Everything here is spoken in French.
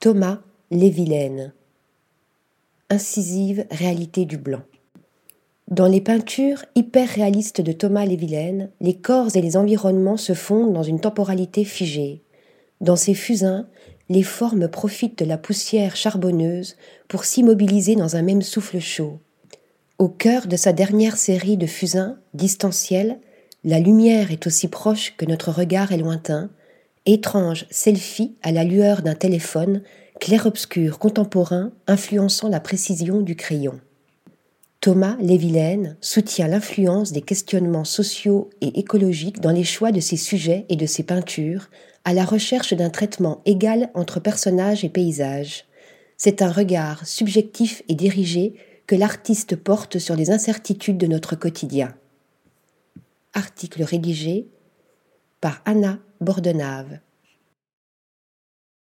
Thomas Lévilaine. Incisive réalité du blanc. Dans les peintures hyper réalistes de Thomas Lévilaine, les corps et les environnements se fondent dans une temporalité figée. Dans ces fusains, les formes profitent de la poussière charbonneuse pour s'immobiliser dans un même souffle chaud. Au cœur de sa dernière série de fusains, distanciels, la lumière est aussi proche que notre regard est lointain, étrange selfie à la lueur d'un téléphone, clair-obscur contemporain influençant la précision du crayon. Thomas Lévilaine soutient l'influence des questionnements sociaux et écologiques dans les choix de ses sujets et de ses peintures, à la recherche d'un traitement égal entre personnages et paysages. C'est un regard subjectif et dirigé que l'artiste porte sur les incertitudes de notre quotidien. Article rédigé par Anna Bordenave.